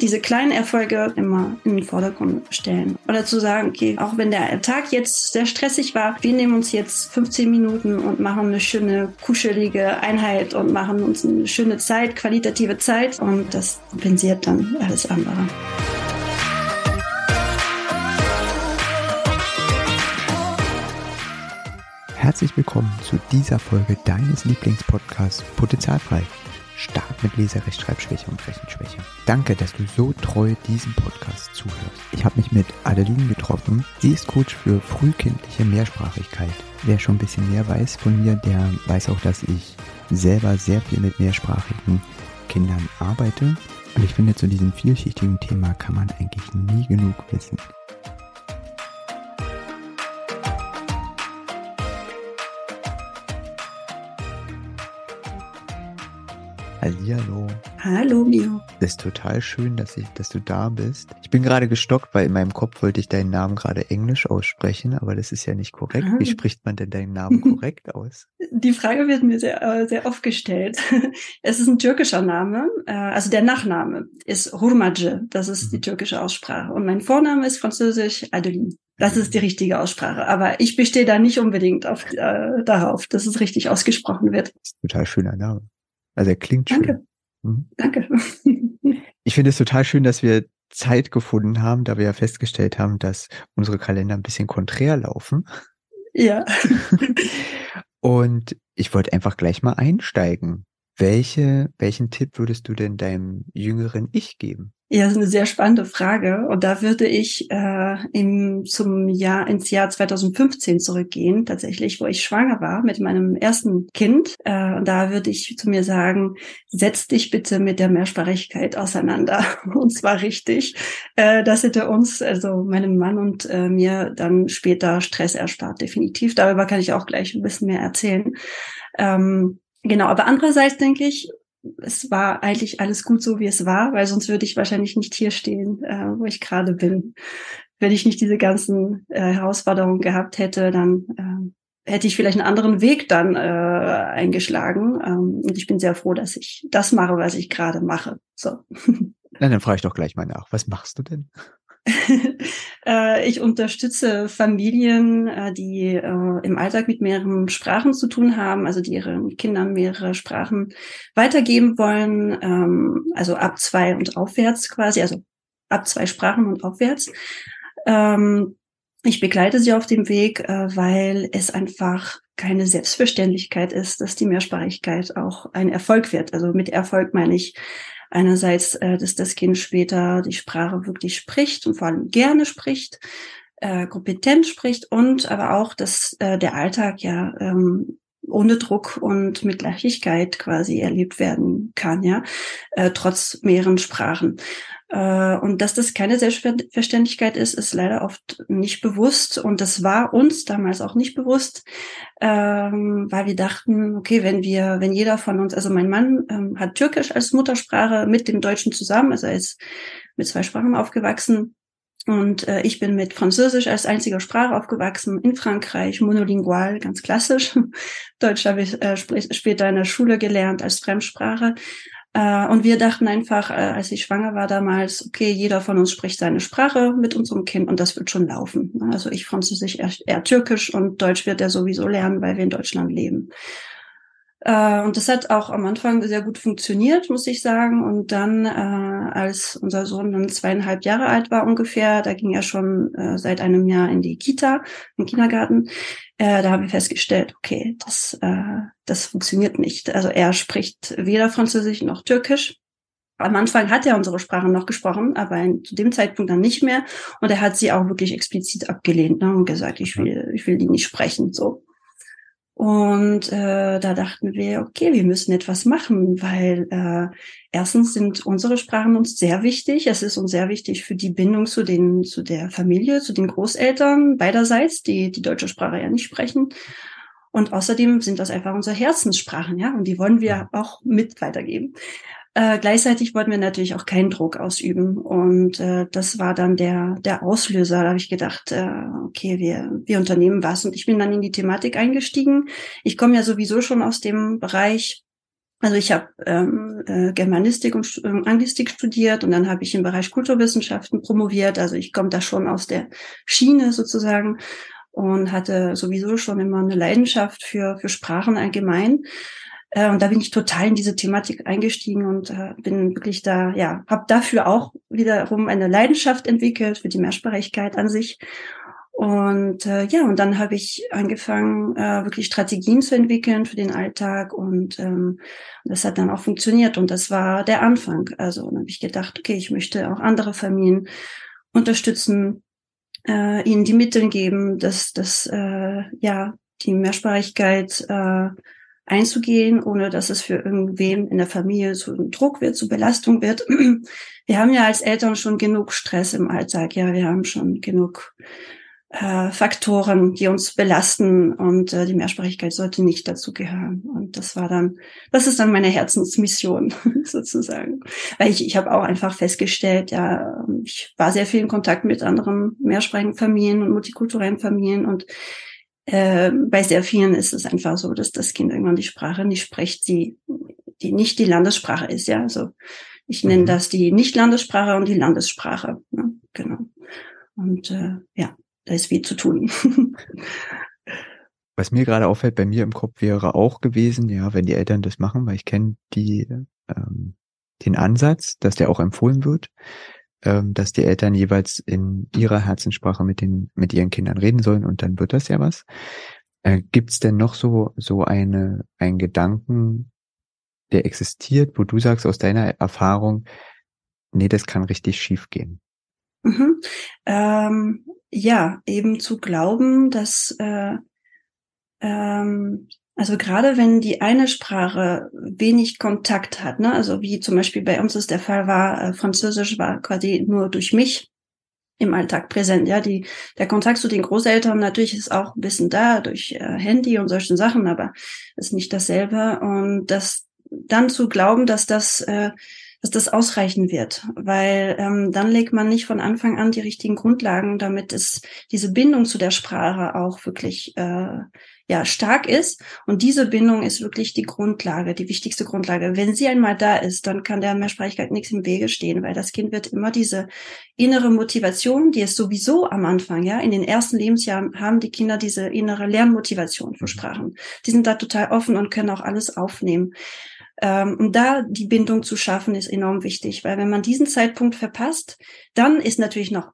diese kleinen Erfolge immer in den Vordergrund stellen. Oder zu sagen, okay, auch wenn der Tag jetzt sehr stressig war, wir nehmen uns jetzt 15 Minuten und machen eine schöne, kuschelige Einheit und machen uns eine schöne Zeit, qualitative Zeit und das kompensiert dann alles andere. Herzlich willkommen zu dieser Folge deines Lieblingspodcasts Potenzialfrei stark mit Leserechtschreibschwäche und Rechenschwäche. Danke, dass du so treu diesem Podcast zuhörst. Ich habe mich mit Adeline getroffen. Sie ist Coach für frühkindliche Mehrsprachigkeit. Wer schon ein bisschen mehr weiß von mir, der weiß auch, dass ich selber sehr viel mit mehrsprachigen Kindern arbeite. Und ich finde, zu diesem vielschichtigen Thema kann man eigentlich nie genug wissen. Hallihallo. Hallo, Mio. Das ist total schön, dass, ich, dass du da bist. Ich bin gerade gestockt, weil in meinem Kopf wollte ich deinen Namen gerade Englisch aussprechen, aber das ist ja nicht korrekt. Wie spricht man denn deinen Namen korrekt aus? Die Frage wird mir sehr, äh, sehr oft gestellt. Es ist ein türkischer Name, äh, also der Nachname ist Hurmace, das ist mhm. die türkische Aussprache. Und mein Vorname ist französisch Adeline. Das ist die richtige Aussprache. Aber ich bestehe da nicht unbedingt auf, äh, darauf, dass es richtig ausgesprochen wird. Das ist ein total schöner Name. Also er klingt Danke. schön. Mhm. Danke. Ich finde es total schön, dass wir Zeit gefunden haben, da wir ja festgestellt haben, dass unsere Kalender ein bisschen konträr laufen. Ja. Und ich wollte einfach gleich mal einsteigen. Welche, welchen Tipp würdest du denn deinem jüngeren Ich geben? Ja, das ist eine sehr spannende Frage. Und da würde ich äh, im, zum Jahr, ins Jahr 2015 zurückgehen, tatsächlich, wo ich schwanger war mit meinem ersten Kind. Äh, und da würde ich zu mir sagen, setz dich bitte mit der Mehrsprachigkeit auseinander. Und zwar richtig. Äh, das hätte uns, also meinem Mann und äh, mir, dann später Stress erspart, definitiv. Darüber kann ich auch gleich ein bisschen mehr erzählen. Ähm, Genau, aber andererseits denke ich, es war eigentlich alles gut so, wie es war, weil sonst würde ich wahrscheinlich nicht hier stehen, äh, wo ich gerade bin. Wenn ich nicht diese ganzen äh, Herausforderungen gehabt hätte, dann äh, hätte ich vielleicht einen anderen Weg dann äh, eingeschlagen. Ähm, und ich bin sehr froh, dass ich das mache, was ich gerade mache. So. Na, dann frage ich doch gleich mal nach. Was machst du denn? Äh, ich unterstütze Familien, äh, die äh, im Alltag mit mehreren Sprachen zu tun haben, also die ihren Kindern mehrere Sprachen weitergeben wollen, ähm, also ab zwei und aufwärts quasi, also ab zwei Sprachen und aufwärts. Ähm, ich begleite sie auf dem Weg, weil es einfach keine Selbstverständlichkeit ist, dass die Mehrsprachigkeit auch ein Erfolg wird. Also mit Erfolg meine ich Einerseits, äh, dass das Kind später die Sprache wirklich spricht und vor allem gerne spricht, äh, kompetent spricht und aber auch, dass äh, der Alltag ja ähm, ohne Druck und mit Leichtigkeit quasi erlebt werden kann, ja, äh, trotz mehreren Sprachen. Äh, und dass das keine Selbstverständlichkeit ist, ist leider oft nicht bewusst. Und das war uns damals auch nicht bewusst, ähm, weil wir dachten, okay, wenn wir, wenn jeder von uns, also mein Mann ähm, hat Türkisch als Muttersprache mit dem Deutschen zusammen, also er ist mit zwei Sprachen aufgewachsen. Und äh, ich bin mit Französisch als einziger Sprache aufgewachsen, in Frankreich, monolingual, ganz klassisch. Deutsch habe ich äh, später in der Schule gelernt als Fremdsprache. Äh, und wir dachten einfach, äh, als ich schwanger war damals, okay, jeder von uns spricht seine Sprache mit unserem Kind und das wird schon laufen. Also ich Französisch eher, eher Türkisch und Deutsch wird er sowieso lernen, weil wir in Deutschland leben. Äh, und das hat auch am Anfang sehr gut funktioniert, muss ich sagen. Und dann, äh, als unser Sohn dann zweieinhalb Jahre alt war ungefähr, da ging er schon äh, seit einem Jahr in die Kita, im Kindergarten, äh, da haben wir festgestellt, okay, das, äh, das funktioniert nicht. Also er spricht weder Französisch noch Türkisch. Am Anfang hat er unsere Sprachen noch gesprochen, aber zu dem Zeitpunkt dann nicht mehr. Und er hat sie auch wirklich explizit abgelehnt ne, und gesagt, ich will, ich will die nicht sprechen. So. Und äh, da dachten wir, okay, wir müssen etwas machen, weil äh, erstens sind unsere Sprachen uns sehr wichtig. Es ist uns sehr wichtig für die Bindung zu den zu der Familie, zu den Großeltern beiderseits, die die deutsche Sprache ja nicht sprechen. Und außerdem sind das einfach unsere Herzenssprachen, ja, und die wollen wir auch mit weitergeben. Äh, gleichzeitig wollten wir natürlich auch keinen Druck ausüben. Und äh, das war dann der, der Auslöser. Da habe ich gedacht, äh, okay, wir, wir unternehmen was. Und ich bin dann in die Thematik eingestiegen. Ich komme ja sowieso schon aus dem Bereich Also ich habe ähm, äh, Germanistik und äh, Anglistik studiert und dann habe ich im Bereich Kulturwissenschaften promoviert. Also ich komme da schon aus der Schiene sozusagen und hatte sowieso schon immer eine Leidenschaft für, für Sprachen allgemein. Äh, und da bin ich total in diese Thematik eingestiegen und äh, bin wirklich da, ja, habe dafür auch wiederum eine Leidenschaft entwickelt für die Mehrsprachigkeit an sich und äh, ja, und dann habe ich angefangen, äh, wirklich Strategien zu entwickeln für den Alltag und ähm, das hat dann auch funktioniert und das war der Anfang. Also dann habe ich gedacht, okay, ich möchte auch andere Familien unterstützen, äh, ihnen die Mittel geben, dass das äh, ja die Mehrsprachigkeit äh, einzugehen, ohne dass es für irgendwen in der Familie zu Druck wird, zu Belastung wird. Wir haben ja als Eltern schon genug Stress im Alltag, ja, wir haben schon genug äh, Faktoren, die uns belasten und äh, die Mehrsprachigkeit sollte nicht dazu gehören. Und das war dann, das ist dann meine Herzensmission sozusagen, weil ich, ich habe auch einfach festgestellt, ja, ich war sehr viel in Kontakt mit anderen mehrsprachigen Familien und multikulturellen Familien und äh, bei sehr vielen ist es einfach so, dass das Kind irgendwann die Sprache nicht spricht, die, die nicht die Landessprache ist, ja. Also ich nenne mhm. das die Nicht-Landessprache und die Landessprache. Ne? Genau. Und äh, ja, da ist viel zu tun. Was mir gerade auffällt, bei mir im Kopf wäre auch gewesen, ja, wenn die Eltern das machen, weil ich kenne die ähm, den Ansatz, dass der auch empfohlen wird, ähm, dass die Eltern jeweils in ihrer Herzenssprache mit den mit ihren Kindern reden sollen und dann wird das ja was. Äh, Gibt es denn noch so so eine ein Gedanken, der existiert, wo du sagst aus deiner Erfahrung, nee, das kann richtig schief gehen? Mhm. Ähm, ja, eben zu glauben, dass äh, ähm, also gerade wenn die eine Sprache wenig Kontakt hat, ne, also wie zum Beispiel bei uns es der Fall war, äh, Französisch war quasi nur durch mich im Alltag präsent. Ja, die, der Kontakt zu den Großeltern natürlich ist auch ein bisschen da durch äh, Handy und solchen Sachen, aber ist nicht dasselbe. Und das dann zu glauben, dass das äh, dass das ausreichen wird, weil ähm, dann legt man nicht von Anfang an die richtigen Grundlagen, damit es diese Bindung zu der Sprache auch wirklich äh, ja stark ist. Und diese Bindung ist wirklich die Grundlage, die wichtigste Grundlage. Wenn sie einmal da ist, dann kann der Mehrsprachigkeit nichts im Wege stehen, weil das Kind wird immer diese innere Motivation, die es sowieso am Anfang, ja, in den ersten Lebensjahren haben die Kinder diese innere Lernmotivation für Sprachen. Die sind da total offen und können auch alles aufnehmen. Ähm, und da die Bindung zu schaffen, ist enorm wichtig, weil wenn man diesen Zeitpunkt verpasst, dann ist natürlich noch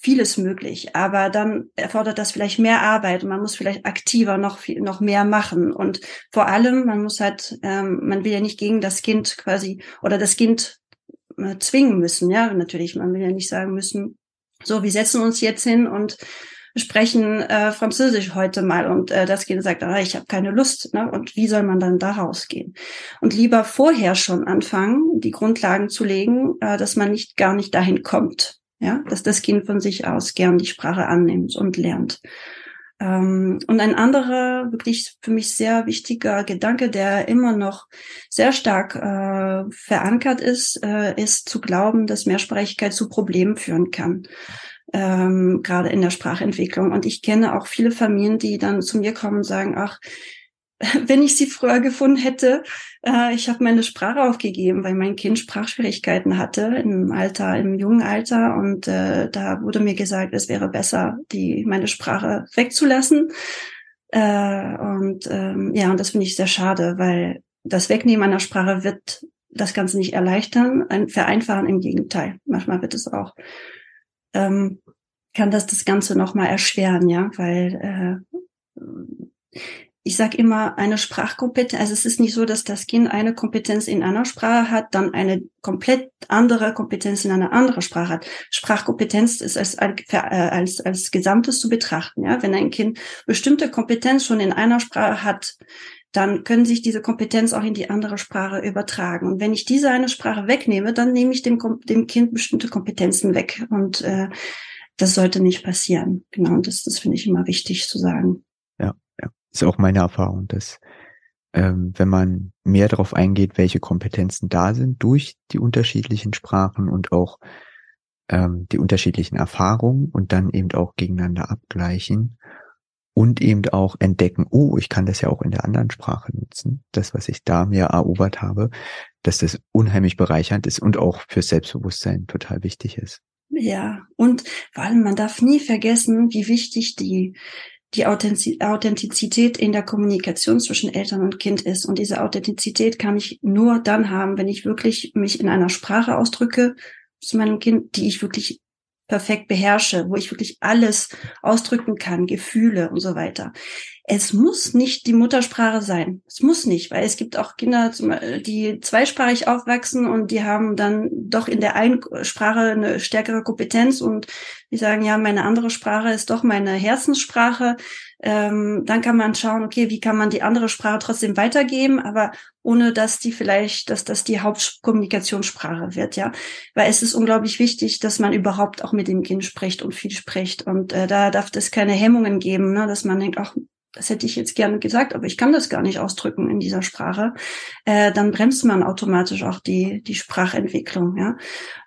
vieles möglich, aber dann erfordert das vielleicht mehr Arbeit und man muss vielleicht aktiver noch viel, noch mehr machen und vor allem man muss halt, ähm, man will ja nicht gegen das Kind quasi oder das Kind äh, zwingen müssen, ja natürlich, man will ja nicht sagen müssen, so wir setzen uns jetzt hin und sprechen äh, Französisch heute mal und äh, das Kind sagt, ah, ich habe keine Lust. Ne? Und wie soll man dann da rausgehen? Und lieber vorher schon anfangen, die Grundlagen zu legen, äh, dass man nicht gar nicht dahin kommt. Ja, dass das Kind von sich aus gern die Sprache annimmt und lernt. Ähm, und ein anderer, wirklich für mich sehr wichtiger Gedanke, der immer noch sehr stark äh, verankert ist, äh, ist zu glauben, dass Mehrsprachigkeit zu Problemen führen kann ähm, gerade in der Sprachentwicklung. Und ich kenne auch viele Familien, die dann zu mir kommen und sagen, ach, wenn ich sie früher gefunden hätte, äh, ich habe meine Sprache aufgegeben, weil mein Kind Sprachschwierigkeiten hatte im Alter, im jungen Alter. Und äh, da wurde mir gesagt, es wäre besser, die meine Sprache wegzulassen. Äh, und ähm, ja, und das finde ich sehr schade, weil das Wegnehmen einer Sprache wird das Ganze nicht erleichtern, ein vereinfachen im Gegenteil. Manchmal wird es auch ähm, kann das das Ganze nochmal erschweren, ja, weil äh, ich sage immer, eine Sprachkompetenz, also es ist nicht so, dass das Kind eine Kompetenz in einer Sprache hat, dann eine komplett andere Kompetenz in einer anderen Sprache hat. Sprachkompetenz ist als, äh, als, als Gesamtes zu betrachten. Ja? Wenn ein Kind bestimmte Kompetenz schon in einer Sprache hat, dann können sich diese Kompetenz auch in die andere Sprache übertragen. Und wenn ich diese eine Sprache wegnehme, dann nehme ich dem, dem Kind bestimmte Kompetenzen weg. Und äh, das sollte nicht passieren. Genau, und das, das finde ich immer wichtig zu sagen. Ist auch meine Erfahrung, dass ähm, wenn man mehr darauf eingeht, welche Kompetenzen da sind durch die unterschiedlichen Sprachen und auch ähm, die unterschiedlichen Erfahrungen und dann eben auch gegeneinander abgleichen und eben auch entdecken, oh, ich kann das ja auch in der anderen Sprache nutzen, das, was ich da mir erobert habe, dass das unheimlich bereichernd ist und auch für Selbstbewusstsein total wichtig ist. Ja, und vor allem, man darf nie vergessen, wie wichtig die, die Authentizität in der Kommunikation zwischen Eltern und Kind ist. Und diese Authentizität kann ich nur dann haben, wenn ich wirklich mich in einer Sprache ausdrücke zu meinem Kind, die ich wirklich perfekt beherrsche, wo ich wirklich alles ausdrücken kann, Gefühle und so weiter. Es muss nicht die Muttersprache sein. Es muss nicht, weil es gibt auch Kinder, die zweisprachig aufwachsen und die haben dann doch in der einen Sprache eine stärkere Kompetenz und die sagen, ja, meine andere Sprache ist doch meine Herzenssprache ähm, dann kann man schauen, okay, wie kann man die andere Sprache trotzdem weitergeben, aber ohne dass die vielleicht, dass das die Hauptkommunikationssprache wird, ja. Weil es ist unglaublich wichtig, dass man überhaupt auch mit dem Kind spricht und viel spricht. Und äh, da darf es keine Hemmungen geben, ne, dass man denkt, ach, das hätte ich jetzt gerne gesagt, aber ich kann das gar nicht ausdrücken in dieser Sprache, äh, dann bremst man automatisch auch die, die Sprachentwicklung. Ja?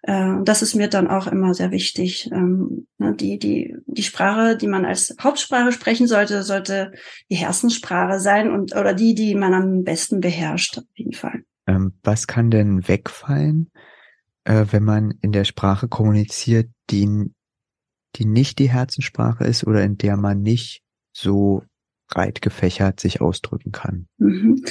Äh, das ist mir dann auch immer sehr wichtig. Ähm, ne, die, die, die Sprache, die man als Hauptsprache sprechen sollte, sollte die Herzenssprache sein und oder die, die man am besten beherrscht, auf jeden Fall. Ähm, was kann denn wegfallen, äh, wenn man in der Sprache kommuniziert, die, die nicht die Herzenssprache ist oder in der man nicht so breit gefächert sich ausdrücken kann. Mhm.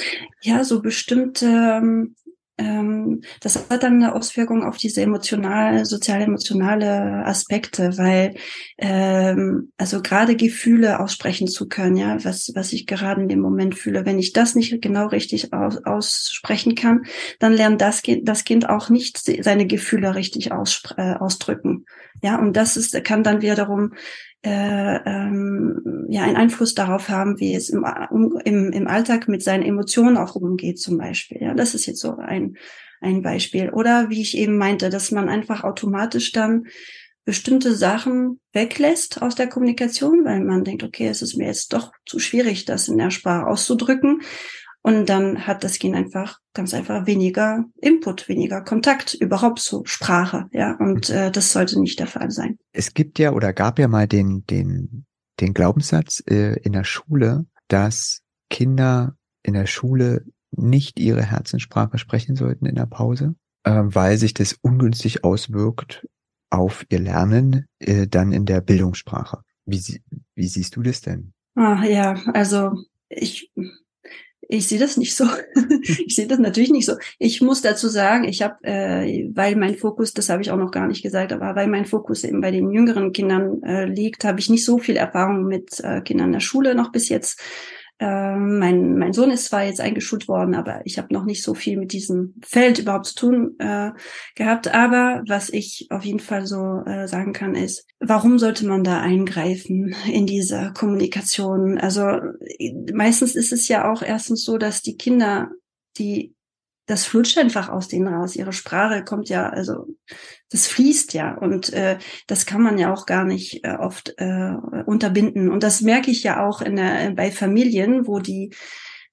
Ja, so bestimmte, ähm, ähm, das hat dann eine Auswirkung auf diese emotionale, sozial-emotionale Aspekte, weil ähm, also gerade Gefühle aussprechen zu können, ja, was, was ich gerade in dem Moment fühle, wenn ich das nicht genau richtig aus, aussprechen kann, dann lernt das, das Kind auch nicht seine Gefühle richtig aus, äh, ausdrücken. Ja, und das ist, kann dann wiederum äh, ähm, ja einen Einfluss darauf haben, wie es im, im, im Alltag mit seinen Emotionen auch umgeht, zum Beispiel. Ja, das ist jetzt so ein, ein Beispiel. Oder wie ich eben meinte, dass man einfach automatisch dann bestimmte Sachen weglässt aus der Kommunikation, weil man denkt, okay, es ist mir jetzt doch zu schwierig, das in der Sprache auszudrücken. Und dann hat das Kind einfach ganz einfach weniger Input, weniger Kontakt überhaupt zur Sprache. Ja, und äh, das sollte nicht der Fall sein. Es gibt ja oder gab ja mal den, den, den Glaubenssatz äh, in der Schule, dass Kinder in der Schule nicht ihre Herzenssprache sprechen sollten in der Pause, äh, weil sich das ungünstig auswirkt auf ihr Lernen äh, dann in der Bildungssprache. Wie, wie siehst du das denn? Ah, ja, also ich ich sehe das nicht so. ich sehe das natürlich nicht so. Ich muss dazu sagen, ich habe, äh, weil mein Fokus, das habe ich auch noch gar nicht gesagt, aber weil mein Fokus eben bei den jüngeren Kindern äh, liegt, habe ich nicht so viel Erfahrung mit äh, Kindern der Schule noch bis jetzt. Ähm, mein, mein Sohn ist zwar jetzt eingeschult worden, aber ich habe noch nicht so viel mit diesem Feld überhaupt zu tun äh, gehabt. Aber was ich auf jeden Fall so äh, sagen kann, ist, warum sollte man da eingreifen in diese Kommunikation? Also meistens ist es ja auch erstens so, dass die Kinder, die das flutscht einfach aus denen raus. Ihre Sprache kommt ja, also das fließt ja und äh, das kann man ja auch gar nicht äh, oft äh, unterbinden. Und das merke ich ja auch in der, bei Familien, wo die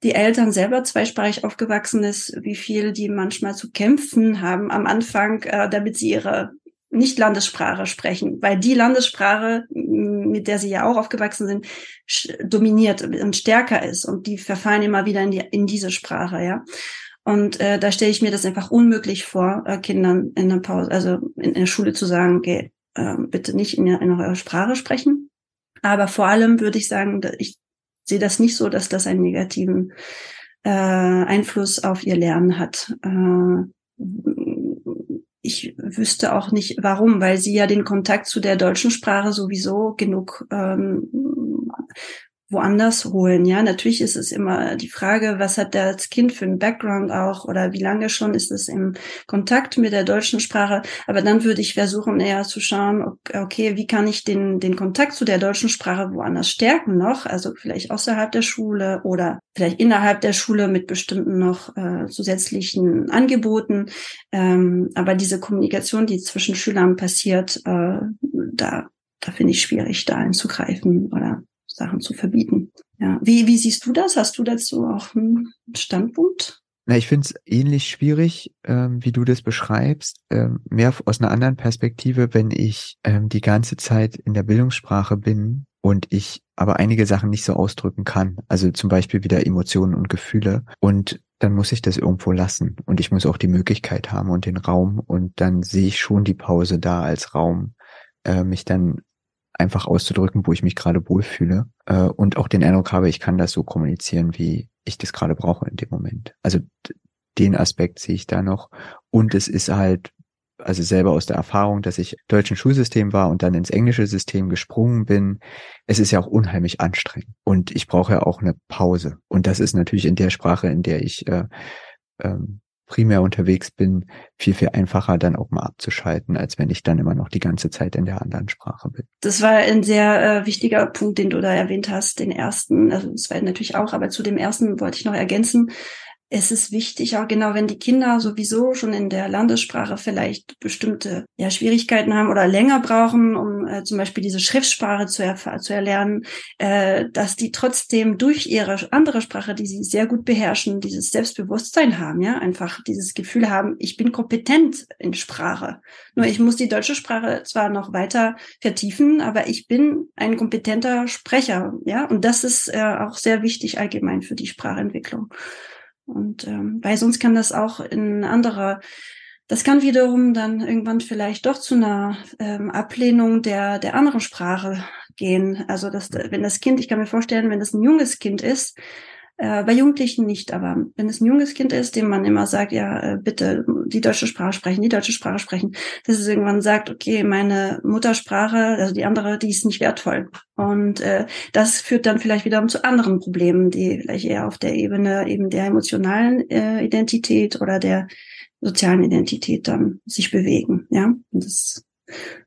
die Eltern selber zweisprachig aufgewachsen ist, wie viel die manchmal zu kämpfen haben am Anfang, äh, damit sie ihre nicht Landessprache sprechen, weil die Landessprache, mit der sie ja auch aufgewachsen sind, dominiert und stärker ist und die verfallen immer wieder in, die, in diese Sprache, ja. Und äh, da stelle ich mir das einfach unmöglich vor, äh, Kindern in der Pause, also in, in der Schule zu sagen, okay, äh, bitte nicht in, in eurer Sprache sprechen. Aber vor allem würde ich sagen, ich sehe das nicht so, dass das einen negativen äh, Einfluss auf ihr Lernen hat. Äh, ich wüsste auch nicht warum, weil sie ja den Kontakt zu der deutschen Sprache sowieso genug ähm, woanders holen. Ja, natürlich ist es immer die Frage, was hat das Kind für einen Background auch oder wie lange schon ist es im Kontakt mit der deutschen Sprache. Aber dann würde ich versuchen, eher zu schauen, okay, wie kann ich den, den Kontakt zu der deutschen Sprache woanders stärken noch? Also vielleicht außerhalb der Schule oder vielleicht innerhalb der Schule mit bestimmten noch äh, zusätzlichen Angeboten. Ähm, aber diese Kommunikation, die zwischen Schülern passiert, äh, da, da finde ich schwierig, da einzugreifen oder Sachen zu verbieten. Ja, wie, wie siehst du das? Hast du dazu auch einen Standpunkt? Na, ich finde es ähnlich schwierig, ähm, wie du das beschreibst, ähm, mehr aus einer anderen Perspektive, wenn ich ähm, die ganze Zeit in der Bildungssprache bin und ich aber einige Sachen nicht so ausdrücken kann. Also zum Beispiel wieder Emotionen und Gefühle. Und dann muss ich das irgendwo lassen. Und ich muss auch die Möglichkeit haben und den Raum. Und dann sehe ich schon die Pause da als Raum, äh, mich dann einfach auszudrücken, wo ich mich gerade wohlfühle. Äh, und auch den Eindruck habe, ich kann das so kommunizieren, wie ich das gerade brauche in dem Moment. Also den Aspekt sehe ich da noch. Und es ist halt also selber aus der Erfahrung, dass ich deutschen Schulsystem war und dann ins englische System gesprungen bin. Es ist ja auch unheimlich anstrengend und ich brauche ja auch eine Pause. Und das ist natürlich in der Sprache, in der ich äh, ähm, primär unterwegs bin, viel, viel einfacher dann auch mal abzuschalten, als wenn ich dann immer noch die ganze Zeit in der anderen Sprache bin. Das war ein sehr äh, wichtiger Punkt, den du da erwähnt hast, den ersten, also das war natürlich auch, aber zu dem ersten wollte ich noch ergänzen, es ist wichtig, auch genau, wenn die Kinder sowieso schon in der Landessprache vielleicht bestimmte ja, Schwierigkeiten haben oder länger brauchen, um äh, zum Beispiel diese Schriftsprache zu, zu erlernen, äh, dass die trotzdem durch ihre andere Sprache, die sie sehr gut beherrschen, dieses Selbstbewusstsein haben, ja, einfach dieses Gefühl haben, ich bin kompetent in Sprache. Nur ich muss die deutsche Sprache zwar noch weiter vertiefen, aber ich bin ein kompetenter Sprecher, ja, und das ist äh, auch sehr wichtig allgemein für die Sprachentwicklung. Und ähm, weil sonst kann das auch in anderer, das kann wiederum dann irgendwann vielleicht doch zu einer ähm, Ablehnung der der anderen Sprache gehen. Also dass wenn das Kind, ich kann mir vorstellen, wenn das ein junges Kind ist, äh, bei Jugendlichen nicht, aber wenn es ein junges Kind ist, dem man immer sagt, ja, äh, bitte die deutsche Sprache sprechen, die deutsche Sprache sprechen, dass es irgendwann sagt, okay, meine Muttersprache, also die andere, die ist nicht wertvoll. Und äh, das führt dann vielleicht wiederum zu anderen Problemen, die vielleicht eher auf der Ebene eben der emotionalen äh, Identität oder der sozialen Identität dann sich bewegen. Ja, Und das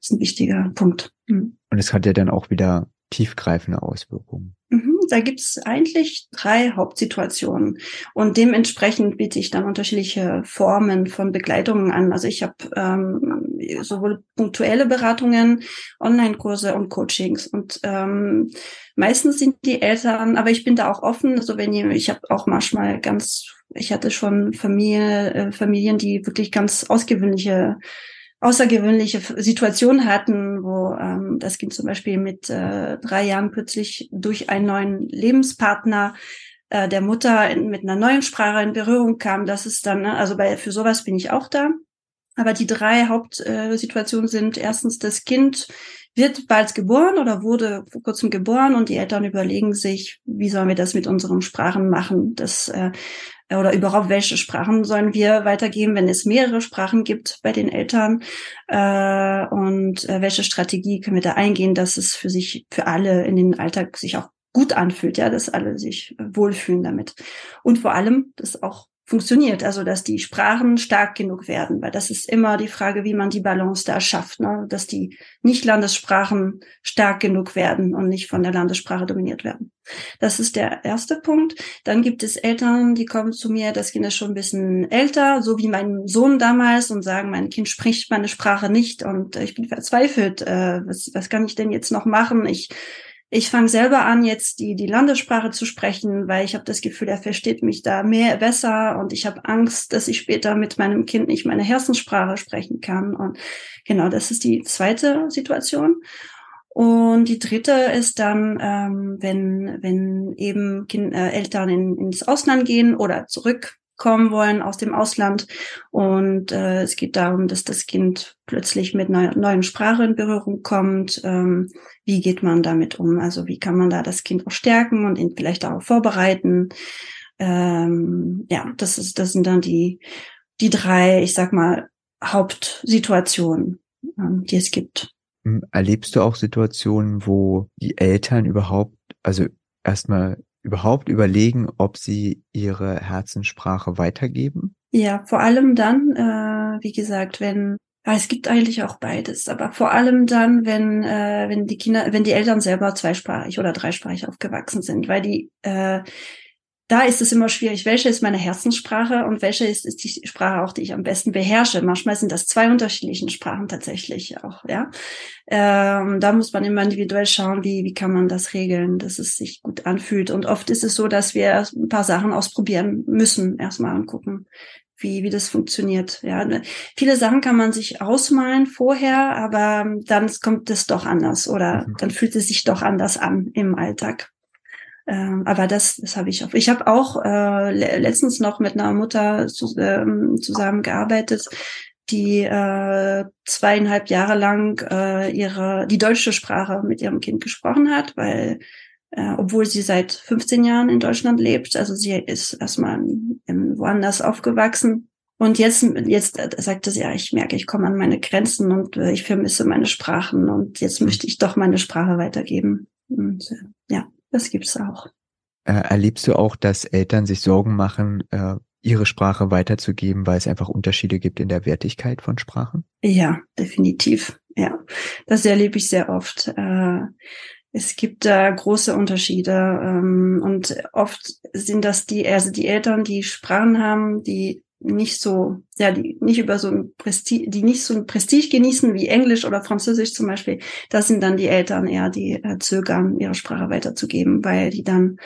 ist ein wichtiger Punkt. Mhm. Und es hat ja dann auch wieder tiefgreifende Auswirkungen. Mhm, da gibt es eigentlich drei Hauptsituationen und dementsprechend biete ich dann unterschiedliche Formen von Begleitungen an. Also ich habe ähm, sowohl punktuelle Beratungen, Online-Kurse und Coachings und ähm, meistens sind die Eltern, aber ich bin da auch offen. Also wenn ihr, ich habe auch manchmal ganz, ich hatte schon Familie, äh, Familien, die wirklich ganz ausgewöhnliche außergewöhnliche Situationen hatten, wo ähm, das Kind zum Beispiel mit äh, drei Jahren plötzlich durch einen neuen Lebenspartner äh, der Mutter in, mit einer neuen Sprache in Berührung kam. Das ist dann, ne, also bei für sowas bin ich auch da. Aber die drei Hauptsituationen äh, sind erstens das Kind wird bald geboren oder wurde vor kurzem geboren und die Eltern überlegen sich, wie sollen wir das mit unseren Sprachen machen? Das äh, oder überhaupt welche Sprachen sollen wir weitergeben, wenn es mehrere Sprachen gibt bei den Eltern? Äh, und äh, welche Strategie können wir da eingehen, dass es für sich für alle in den Alltag sich auch gut anfühlt, ja, dass alle sich wohlfühlen damit. Und vor allem, dass auch funktioniert, also dass die Sprachen stark genug werden, weil das ist immer die Frage, wie man die Balance da schafft, ne? dass die Nicht-Landessprachen stark genug werden und nicht von der Landessprache dominiert werden. Das ist der erste Punkt. Dann gibt es Eltern, die kommen zu mir, das Kind ist schon ein bisschen älter, so wie mein Sohn damals und sagen, mein Kind spricht meine Sprache nicht und ich bin verzweifelt. Äh, was, was kann ich denn jetzt noch machen? Ich ich fange selber an, jetzt die, die Landessprache zu sprechen, weil ich habe das Gefühl, er versteht mich da mehr besser und ich habe Angst, dass ich später mit meinem Kind nicht meine Herzenssprache sprechen kann. Und genau, das ist die zweite Situation. Und die dritte ist dann, ähm, wenn, wenn eben kind, äh, Eltern in, ins Ausland gehen oder zurück kommen wollen aus dem Ausland. Und äh, es geht darum, dass das Kind plötzlich mit einer neuen Sprache in Berührung kommt. Ähm, wie geht man damit um? Also wie kann man da das Kind auch stärken und ihn vielleicht darauf vorbereiten? Ähm, ja, das ist, das sind dann die, die drei, ich sag mal, Hauptsituationen, ähm, die es gibt. Hm, erlebst du auch Situationen, wo die Eltern überhaupt, also erstmal überhaupt überlegen, ob sie ihre Herzenssprache weitergeben? Ja, vor allem dann, äh, wie gesagt, wenn ja, es gibt eigentlich auch beides, aber vor allem dann, wenn äh, wenn die Kinder, wenn die Eltern selber zweisprachig oder dreisprachig aufgewachsen sind, weil die äh, da ist es immer schwierig, welche ist meine Herzenssprache und welche ist, ist die Sprache auch, die ich am besten beherrsche. Manchmal sind das zwei unterschiedliche Sprachen tatsächlich auch, ja. Ähm, da muss man immer individuell schauen, wie, wie kann man das regeln, dass es sich gut anfühlt. Und oft ist es so, dass wir ein paar Sachen ausprobieren müssen, erstmal angucken, wie, wie das funktioniert. Ja, viele Sachen kann man sich ausmalen vorher, aber dann kommt es doch anders oder mhm. dann fühlt es sich doch anders an im Alltag. Ähm, aber das, das habe ich auch. Ich habe auch äh, letztens noch mit einer Mutter zu, ähm, zusammengearbeitet, die äh, zweieinhalb Jahre lang äh, ihre die deutsche Sprache mit ihrem Kind gesprochen hat, weil äh, obwohl sie seit 15 Jahren in Deutschland lebt, also sie ist erstmal woanders aufgewachsen. Und jetzt, jetzt sagte sie, ja, ich merke, ich komme an meine Grenzen und äh, ich vermisse meine Sprachen und jetzt möchte ich doch meine Sprache weitergeben. Und äh, ja, das gibt's auch. Erlebst du auch, dass Eltern sich Sorgen machen, äh, ihre Sprache weiterzugeben, weil es einfach Unterschiede gibt in der Wertigkeit von Sprachen? Ja, definitiv. Ja, das erlebe ich sehr oft. Äh, es gibt da große Unterschiede ähm, und oft sind das die, also die Eltern, die Sprachen haben, die nicht so, ja, die nicht über so ein Prestige, die nicht so ein Prestige genießen wie Englisch oder Französisch zum Beispiel. Das sind dann die Eltern eher, die äh, zögern, ihre Sprache weiterzugeben, weil die dann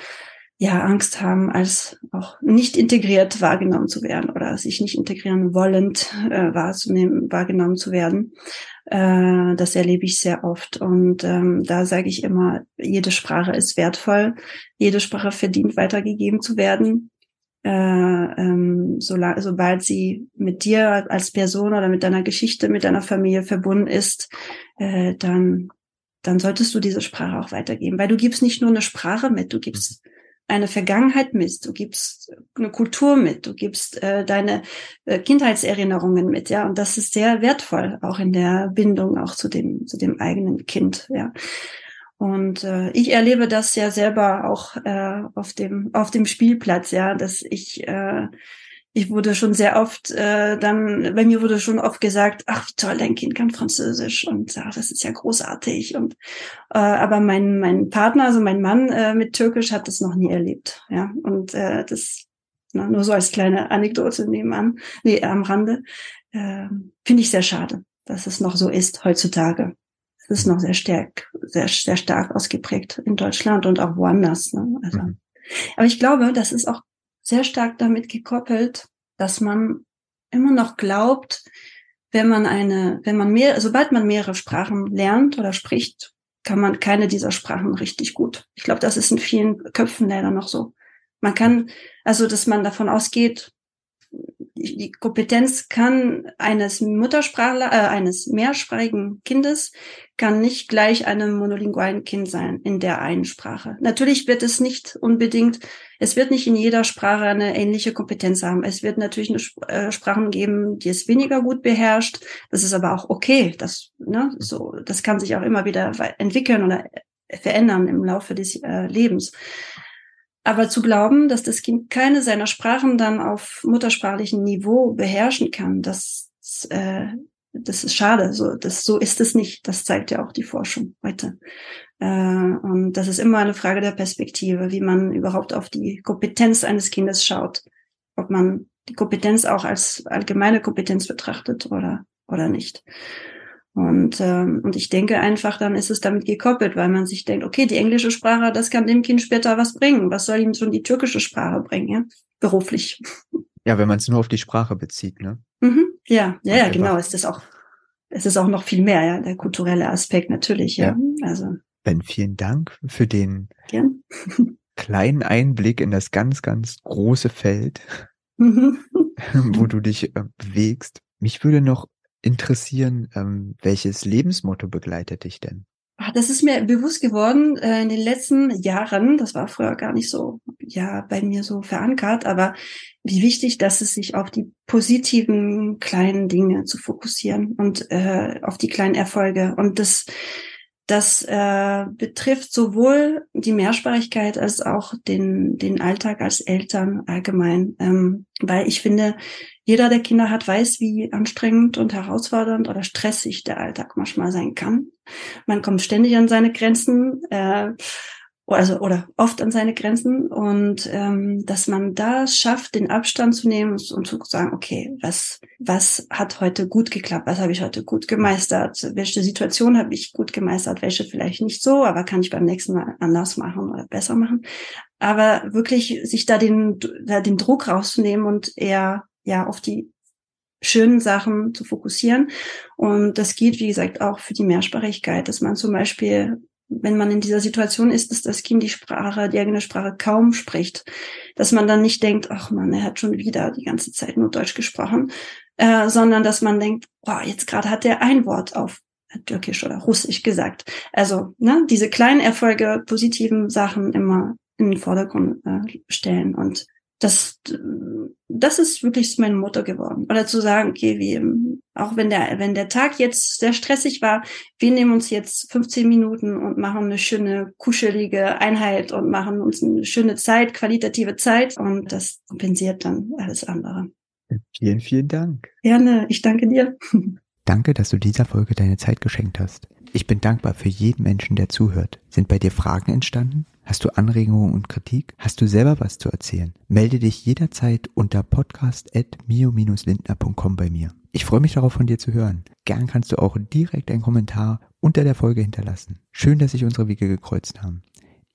ja Angst haben, als auch nicht integriert wahrgenommen zu werden oder sich nicht integrieren wollend äh, wahrzunehmen, wahrgenommen zu werden. Äh, das erlebe ich sehr oft. Und ähm, da sage ich immer, jede Sprache ist wertvoll, jede Sprache verdient weitergegeben zu werden. Äh, ähm, solange, sobald sie mit dir als Person oder mit deiner Geschichte, mit deiner Familie verbunden ist, äh, dann dann solltest du diese Sprache auch weitergeben, weil du gibst nicht nur eine Sprache mit, du gibst eine Vergangenheit mit, du gibst eine Kultur mit, du gibst äh, deine äh, Kindheitserinnerungen mit, ja, und das ist sehr wertvoll, auch in der Bindung auch zu dem zu dem eigenen Kind, ja. Und äh, ich erlebe das ja selber auch äh, auf dem auf dem Spielplatz, ja, dass ich äh, ich wurde schon sehr oft äh, dann, bei mir wurde schon oft gesagt, ach wie toll, dein Kind kann Französisch und ach, das ist ja großartig. Und äh, aber mein mein Partner, also mein Mann äh, mit Türkisch hat das noch nie erlebt. Ja, und äh, das na, nur so als kleine Anekdote nebenan, nee, am Rande, äh, finde ich sehr schade, dass es noch so ist heutzutage. Es ist noch sehr stark, sehr, sehr stark ausgeprägt in Deutschland und auch woanders. Ne? Also, mhm. aber ich glaube, das ist auch sehr stark damit gekoppelt, dass man immer noch glaubt, wenn man eine, wenn man mehr, sobald man mehrere Sprachen lernt oder spricht, kann man keine dieser Sprachen richtig gut. Ich glaube, das ist in vielen Köpfen leider noch so. Man kann, also, dass man davon ausgeht, die Kompetenz kann eines Muttersprachler, äh, eines mehrsprachigen Kindes kann nicht gleich einem monolingualen Kind sein in der einen Sprache. Natürlich wird es nicht unbedingt, es wird nicht in jeder Sprache eine ähnliche Kompetenz haben. Es wird natürlich eine, äh, Sprachen geben, die es weniger gut beherrscht. Das ist aber auch okay. Das, ne, so, das kann sich auch immer wieder entwickeln oder verändern im Laufe des äh, Lebens. Aber zu glauben, dass das Kind keine seiner Sprachen dann auf muttersprachlichem Niveau beherrschen kann, das, äh, das ist schade. So, das, so ist es nicht. Das zeigt ja auch die Forschung heute. Äh, und das ist immer eine Frage der Perspektive, wie man überhaupt auf die Kompetenz eines Kindes schaut. Ob man die Kompetenz auch als allgemeine Kompetenz betrachtet oder, oder nicht. Und, ähm, und ich denke einfach, dann ist es damit gekoppelt, weil man sich denkt, okay, die englische Sprache, das kann dem Kind später was bringen. Was soll ihm schon die türkische Sprache bringen, ja? Beruflich. Ja, wenn man es nur auf die Sprache bezieht, ne? Mhm. Ja, ja, ja, genau. Ist das auch, es ist auch noch viel mehr, ja, der kulturelle Aspekt natürlich, ja. ja. Also. Ben, vielen Dank für den Gern. kleinen Einblick in das ganz, ganz große Feld, wo du dich äh, bewegst. Mich würde noch interessieren, ähm, welches Lebensmotto begleitet dich denn? Ach, das ist mir bewusst geworden äh, in den letzten Jahren. Das war früher gar nicht so, ja, bei mir so verankert. Aber wie wichtig, dass es sich auf die positiven kleinen Dinge zu fokussieren und äh, auf die kleinen Erfolge. Und das, das äh, betrifft sowohl die Mehrsprachigkeit als auch den den Alltag als Eltern allgemein, ähm, weil ich finde, jeder, der Kinder hat, weiß, wie anstrengend und herausfordernd oder stressig der Alltag manchmal sein kann. Man kommt ständig an seine Grenzen, äh, also oder oft an seine Grenzen und ähm, dass man da schafft, den Abstand zu nehmen und zu sagen, okay, was was hat heute gut geklappt, was habe ich heute gut gemeistert, welche Situation habe ich gut gemeistert, welche vielleicht nicht so, aber kann ich beim nächsten Mal anders machen oder besser machen. Aber wirklich sich da den da den Druck rauszunehmen und eher ja auf die schönen Sachen zu fokussieren. Und das geht, wie gesagt, auch für die Mehrsprachigkeit, dass man zum Beispiel, wenn man in dieser Situation ist, dass das Kind die Sprache, die eigene Sprache kaum spricht, dass man dann nicht denkt, ach man, er hat schon wieder die ganze Zeit nur Deutsch gesprochen, äh, sondern dass man denkt, boah, jetzt gerade hat er ein Wort auf Türkisch oder Russisch gesagt. Also ne, diese kleinen Erfolge, positiven Sachen immer in den Vordergrund äh, stellen und das, das ist wirklich mein Motto geworden. Oder zu sagen, okay, wie, auch wenn der, wenn der Tag jetzt sehr stressig war, wir nehmen uns jetzt 15 Minuten und machen eine schöne, kuschelige Einheit und machen uns eine schöne Zeit, qualitative Zeit und das kompensiert dann alles andere. Vielen, vielen Dank. Gerne, ich danke dir. Danke, dass du dieser Folge deine Zeit geschenkt hast. Ich bin dankbar für jeden Menschen, der zuhört. Sind bei dir Fragen entstanden? Hast du Anregungen und Kritik? Hast du selber was zu erzählen? Melde dich jederzeit unter podcast.mio-lindner.com bei mir. Ich freue mich darauf, von dir zu hören. Gern kannst du auch direkt einen Kommentar unter der Folge hinterlassen. Schön, dass sich unsere Wege gekreuzt haben.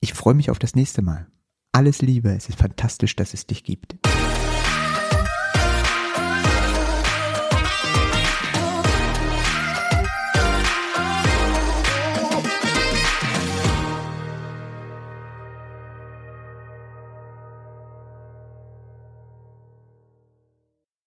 Ich freue mich auf das nächste Mal. Alles Liebe, es ist fantastisch, dass es dich gibt.